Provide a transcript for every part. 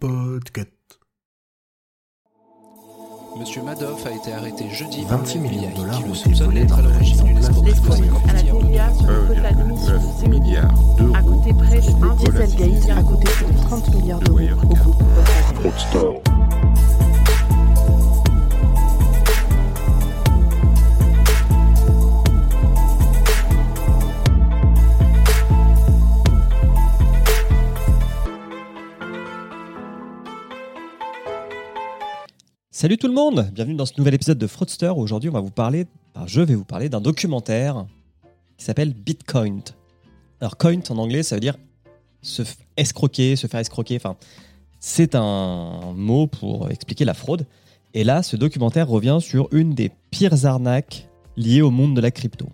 Podcast. Monsieur Madoff a été arrêté jeudi 26 millions de dollars ont été volés dans à la l'origine d'une mise en place escroquerie des à la forfaitaire. TVA sur le quota d'émission de 6 milliards. À côté près de Dieselgate, à côté de 30 milliards d'euros Salut tout le monde, bienvenue dans ce nouvel épisode de Fraudster. Aujourd'hui, on va vous parler, je vais vous parler d'un documentaire qui s'appelle Bitcoin. Alors, coin en anglais, ça veut dire se escroquer, se faire escroquer. Enfin, c'est un mot pour expliquer la fraude. Et là, ce documentaire revient sur une des pires arnaques liées au monde de la crypto.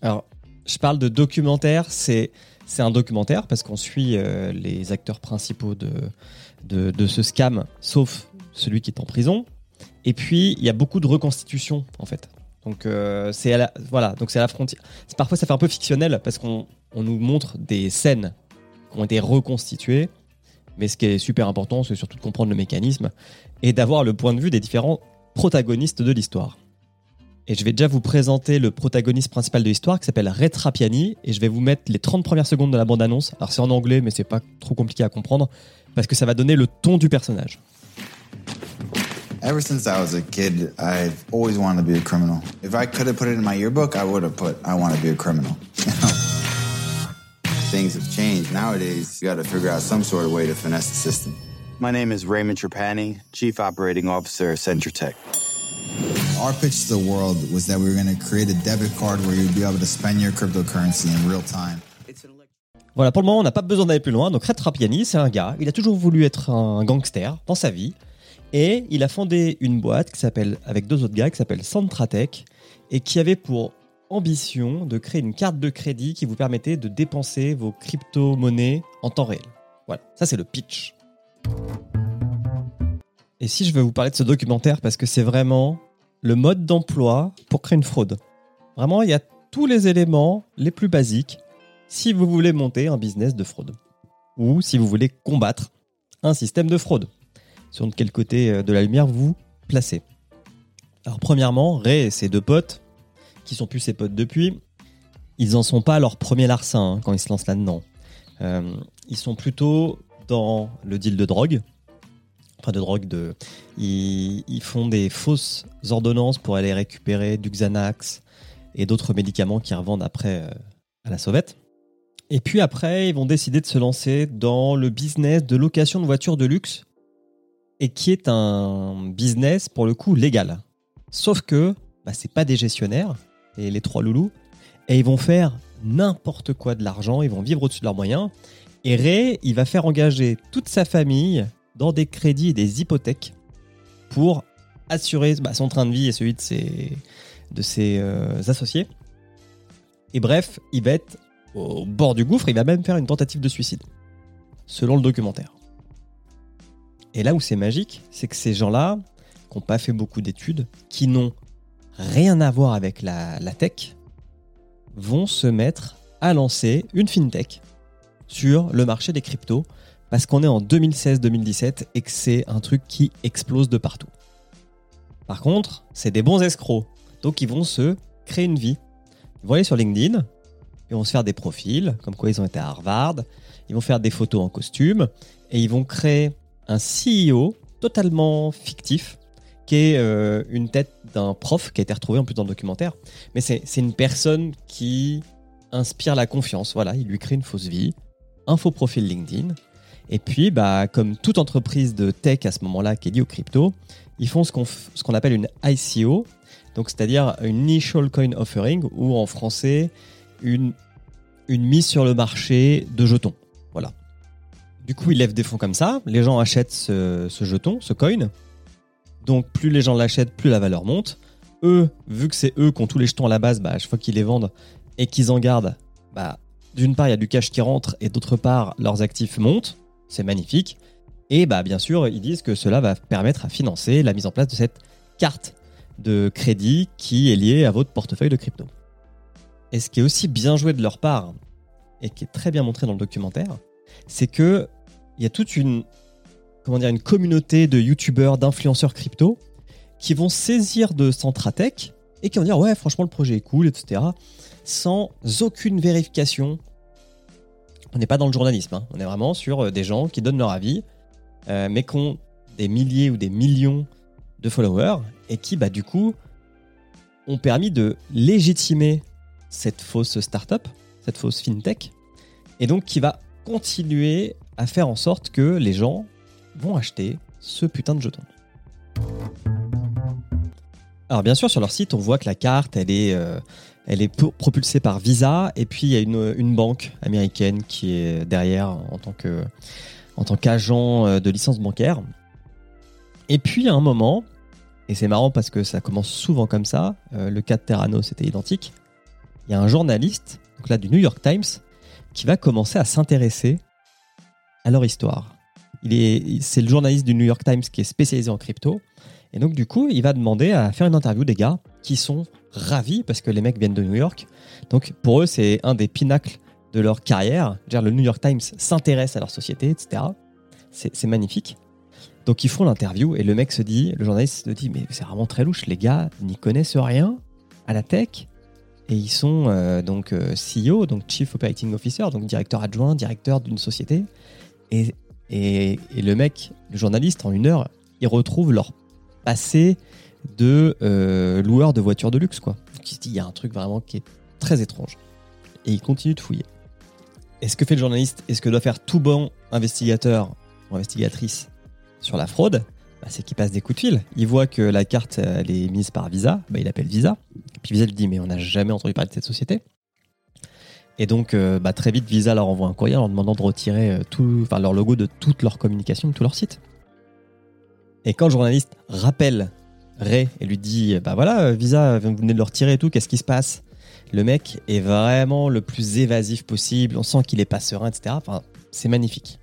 Alors, je parle de documentaire, c'est c'est un documentaire parce qu'on suit euh, les acteurs principaux de, de ce scam, sauf celui qui est en prison. Et puis, il y a beaucoup de reconstitutions, en fait. Donc, euh, c'est à la, voilà, donc c'est à la frontière. Parfois, ça fait un peu fictionnel parce qu'on on nous montre des scènes qui ont été reconstituées. Mais ce qui est super important, c'est surtout de comprendre le mécanisme et d'avoir le point de vue des différents protagonistes de l'histoire. Et je vais déjà vous présenter le protagoniste principal de l'histoire qui s'appelle Ray Trappiani et je vais vous mettre les 30 premières secondes de la bande-annonce. Alors c'est en anglais mais c'est pas trop compliqué à comprendre parce que ça va donner le ton du personnage. Ever since I was a kid, I've always wanted to be a criminal. If I could have put it in my yearbook, I would have put, I want to be a criminal. Things have changed. Nowadays, you got to figure out some sort of way to finesse the system. My name is Raymond Trapani, Chief Operating Officer of Centratech. Our pitch to the world was that we were going to create a debit card where you'd be able to spend your cryptocurrency in real time. Voilà, pour le moment, on n'a pas besoin d'aller plus loin. Donc, Red Trappiani, c'est un gars. Il a toujours voulu être un gangster dans sa vie. Et il a fondé une boîte qui s'appelle, avec deux autres gars, qui s'appelle Centratech, et qui avait pour ambition de créer une carte de crédit qui vous permettait de dépenser vos crypto-monnaies en temps réel. Voilà, ça c'est le pitch. Et si je veux vous parler de ce documentaire, parce que c'est vraiment le mode d'emploi pour créer une fraude. Vraiment, il y a tous les éléments les plus basiques si vous voulez monter un business de fraude ou si vous voulez combattre un système de fraude. Sur quel côté euh, de la lumière vous placez. Alors premièrement, Ray et ses deux potes, qui sont plus ses potes depuis, ils en sont pas à leur premier larcin hein, quand ils se lancent là-dedans. Euh, ils sont plutôt dans le deal de drogue. Enfin de drogue de... Ils, ils font des fausses ordonnances pour aller récupérer du Xanax et d'autres médicaments qu'ils revendent après euh, à la sauvette. Et puis après, ils vont décider de se lancer dans le business de location de voitures de luxe et qui est un business pour le coup légal. Sauf que bah, c'est pas des gestionnaires et les trois loulous et ils vont faire n'importe quoi de l'argent, ils vont vivre au-dessus de leurs moyens. Et Ray, il va faire engager toute sa famille dans des crédits et des hypothèques pour assurer bah, son train de vie et celui de ses, euh, associés. Et bref, il va être au bord du gouffre, il va même faire une tentative de suicide, selon le documentaire. Et là où c'est magique, c'est que ces gens-là, qui n'ont pas fait beaucoup d'études, qui n'ont rien à voir avec la, tech, vont se mettre à lancer une fintech sur le marché des cryptos, parce qu'on est en 2016-2017 et que c'est un truc qui explose de partout. Par contre, c'est des bons escrocs, donc ils vont se créer une vie. Ils vont aller sur LinkedIn, ils vont se faire des profils, comme quoi ils ont été à Harvard, ils vont faire des photos en costume, et ils vont créer un CEO totalement fictif, qui est euh, une tête d'un prof qui a été retrouvé en plus dans le documentaire. Mais c'est une personne qui inspire la confiance. Voilà, il lui crée une fausse vie, un faux profil LinkedIn. Et puis, bah, comme toute entreprise de tech à ce moment-là qui est liée au crypto, ils font ce qu'on qu'on appelle une ICO, donc c'est-à-dire une Initial Coin Offering, ou en français, une, une mise sur le marché de jetons. Du coup, ils lèvent des fonds comme ça. Les gens achètent ce, ce jeton, ce coin. Donc, plus les gens l'achètent, plus la valeur monte. Eux, vu que c'est eux qui ont tous les jetons à la base, bah, à chaque fois qu'ils les vendent et qu'ils en gardent, bah, d'une part, il y a du cash qui rentre et d'autre part, leurs actifs montent. C'est magnifique. Et bah, bien sûr, ils disent que cela va permettre à financer la mise en place de cette carte de crédit qui est liée à votre portefeuille de crypto. Et ce qui est aussi bien joué de leur part et qui est très bien montré dans le documentaire, c'est que il y a toute une communauté de youtubeurs, d'influenceurs crypto qui vont saisir de Centratech et qui vont dire ouais franchement le projet est cool etc sans aucune vérification. On n'est pas dans le journalisme, hein. on est vraiment sur euh, des gens qui donnent leur avis, euh, mais qui ont des milliers ou des millions de followers et qui bah du coup ont permis de légitimer cette fausse startup, cette fausse fintech, et donc qui va continuer à faire en sorte que les gens vont acheter ce putain de jeton. Alors bien sûr, sur leur site, on voit que la carte, elle est, euh, elle est propulsée par Visa, et puis il y a une, banque américaine qui est derrière en tant que en qu'agent euh, de licence bancaire. Et puis à un moment, et c'est marrant parce que ça commence souvent comme ça, euh, le cas de Terrano c'était identique, il y a un journaliste, donc là du New York Times, qui va commencer à s'intéresser à leur histoire. Est, c'est le journaliste du New York Times qui est spécialisé en crypto. Et donc, du coup, il va demander à faire une interview des gars qui sont ravis parce que les mecs viennent de New York. Donc, pour eux, c'est un des pinacles de leur carrière. Le New York Times s'intéresse à leur société, etc. C'est magnifique. Donc, ils font l'interview et le mec se dit, le journaliste se dit, mais c'est vraiment très louche. Les gars n'y connaissent rien à la tech et ils sont euh, donc euh, CEO, donc Chief Operating Officer, donc directeur adjoint, directeur d'une société. Et, et, le mec, le journaliste, en une heure, il retrouve leur passé de euh, loueur de voitures de luxe. Quoi. Donc il se dit, y a un truc vraiment qui est très étrange. Et il continue de fouiller. Et ce que fait le journaliste, et ce que doit faire tout bon investigateur ou investigatrice sur la fraude, bah, c'est qu'il passe des coups de fil. Il voit que la carte elle est mise par Visa, bah, il appelle Visa. Puis Visa lui dit mais on n'a jamais entendu parler de cette société. Et donc euh, bah, très vite Visa leur envoie un courrier en demandant de retirer euh, tout, leur logo de toute leur communication, de tout leur site. Et quand le journaliste rappelle Ray et lui dit bah voilà Visa vous venez de le retirer et tout, qu'est-ce qui se passe? Le mec est vraiment le plus évasif possible. On sent qu'il est pas serein, etc. Enfin c'est magnifique.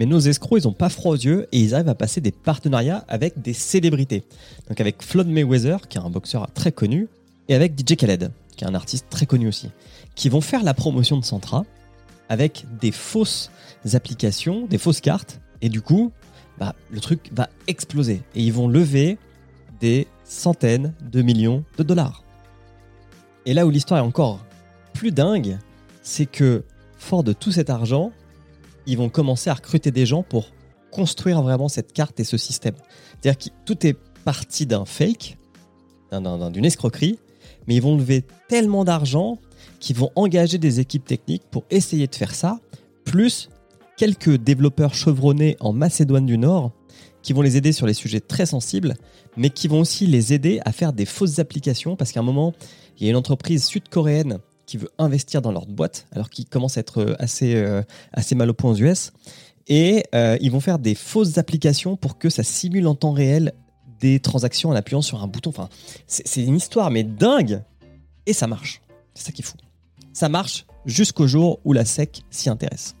Mais nos escrocs, ils ont pas froid aux yeux et ils arrivent à passer des partenariats avec des célébrités. Donc avec Floyd Mayweather, qui est un boxeur très connu, et avec DJ Khaled, qui est un artiste très connu aussi, qui vont faire la promotion de Centra avec des fausses applications, des fausses cartes, et du coup, bah, le truc va exploser. Et ils vont lever des centaines de millions de dollars. Et là où l'histoire est encore plus dingue, c'est que, fort de tout cet argent, ils vont commencer à recruter des gens pour construire vraiment cette carte et ce système. C'est-à-dire que tout est parti d'un fake, d'une escroquerie, mais ils vont lever tellement d'argent qu'ils vont engager des équipes techniques pour essayer de faire ça, plus quelques développeurs chevronnés en Macédoine du Nord qui vont les aider sur les sujets très sensibles, mais qui vont aussi les aider à faire des fausses applications, parce qu'à un moment, il y a une entreprise sud-coréenne qui veut investir dans leur boîte, alors qu'ils commencent à être euh, assez, euh, assez mal au point aux US. Et euh, ils vont faire des fausses applications pour que ça simule en temps réel des transactions en appuyant sur un bouton. Enfin, c'est une histoire, mais dingue Et ça marche. C'est ça qui est fou. Ça marche jusqu'au jour où la SEC s'y intéresse.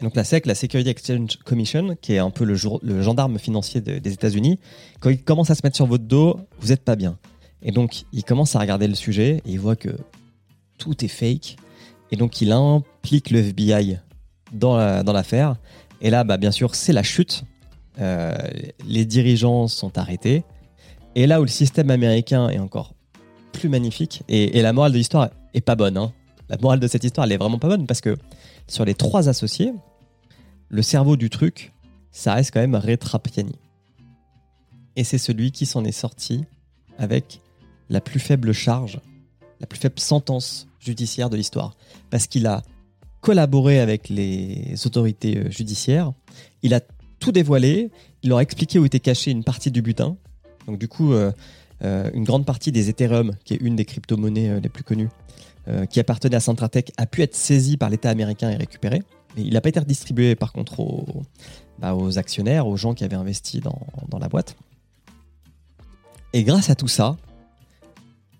donc la SEC, la Security Exchange Commission, qui est un peu le, gendarme financier des États-Unis, quand il commence à se mettre sur votre dos, vous n'êtes pas bien. Et donc, il commence à regarder le sujet et il voit que tout est fake. Et donc, il implique le FBI dans l'affaire. La, et là, bah, bien sûr, c'est la chute. Euh, les dirigeants sont arrêtés. Et là où le système américain est encore plus magnifique, et, la morale de l'histoire est pas bonne. Hein. La morale de cette histoire, elle est vraiment pas bonne parce que sur les trois associés, le cerveau du truc, ça reste quand même Ray Et c'est celui qui s'en est sorti avec la plus faible charge, la plus faible sentence judiciaire de l'histoire. Parce qu'il a collaboré avec les autorités euh, judiciaires, il a tout dévoilé, il leur a expliqué où était cachée une partie du butin. Donc du coup, euh, euh, une grande partie des Ethereum, qui est une des crypto-monnaies les plus connues, qui appartenait à Centratech, a pu être saisi par l'État américain et récupéré. Mais il n'a pas été redistribué par contre aux, bah, aux actionnaires, aux gens qui avaient investi dans la boîte. Et grâce à tout ça,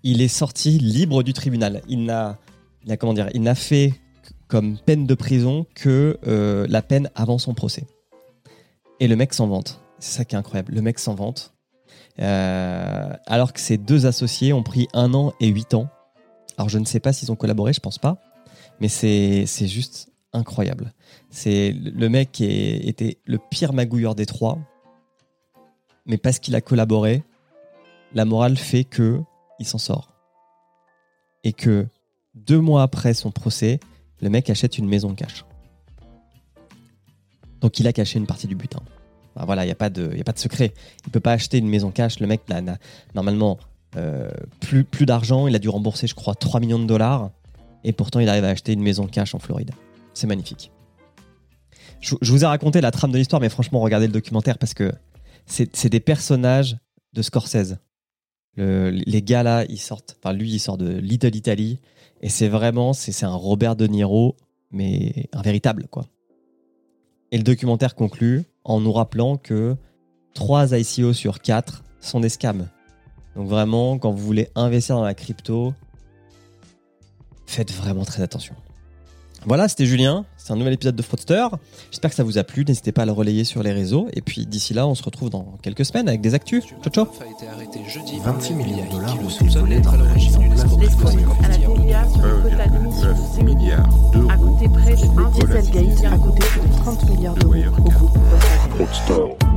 il est sorti libre du tribunal. Il n'a, fait comme peine de prison que euh, la peine avant son procès. Et le mec s'en vante. C'est ça qui est incroyable. Le mec s'en vante. Euh, alors que ses deux associés ont pris un an et huit ans. Alors je ne sais pas s'ils ont collaboré, je pense pas. Mais c'est, juste incroyable. C'est le mec qui était le pire magouilleur des trois. Mais parce qu'il a collaboré, la morale fait que il s'en sort. Et que deux mois après son procès, le mec achète une maison cash. Donc il a caché une partie du butin. Voilà, il n'y a, pas de- a pas de secret. Il peut pas acheter une maison cash. Le mec n'a normalement euh, plus, d'argent. Il a dû rembourser, je crois, 3 millions de dollars. Et pourtant, il arrive à acheter une maison cash en Floride. C'est magnifique. Je, je vous ai raconté la trame de l'histoire, mais franchement, regardez le documentaire parce que c'est des personnages de Scorsese. Le- les gars là, ils sortent. Enfin, lui, il sort de Little Italy. Et c'est vraiment, c'est c'est un Robert De Niro, mais un véritable, quoi. Et le documentaire conclut en nous rappelant que 3 ICO sur 4 sont des scams. Donc vraiment, quand vous voulez investir dans la crypto, faites vraiment très attention. Voilà, c'était Julien. C'est un nouvel épisode de Fraudster. J'espère que ça vous a plu. N'hésitez pas à le relayer sur les réseaux. Et puis d'ici là, on se retrouve dans quelques semaines avec des actus. Ciao, ciao. Madoff a été arrêté jeudi 26 millions de dollars ont été volés dans à la de à la. TVA sur le quota d'émission de 6 milliards, a coûté près de Dieselgate, a coûté plus de 30 milliards d'euros au groupe Volkswagen.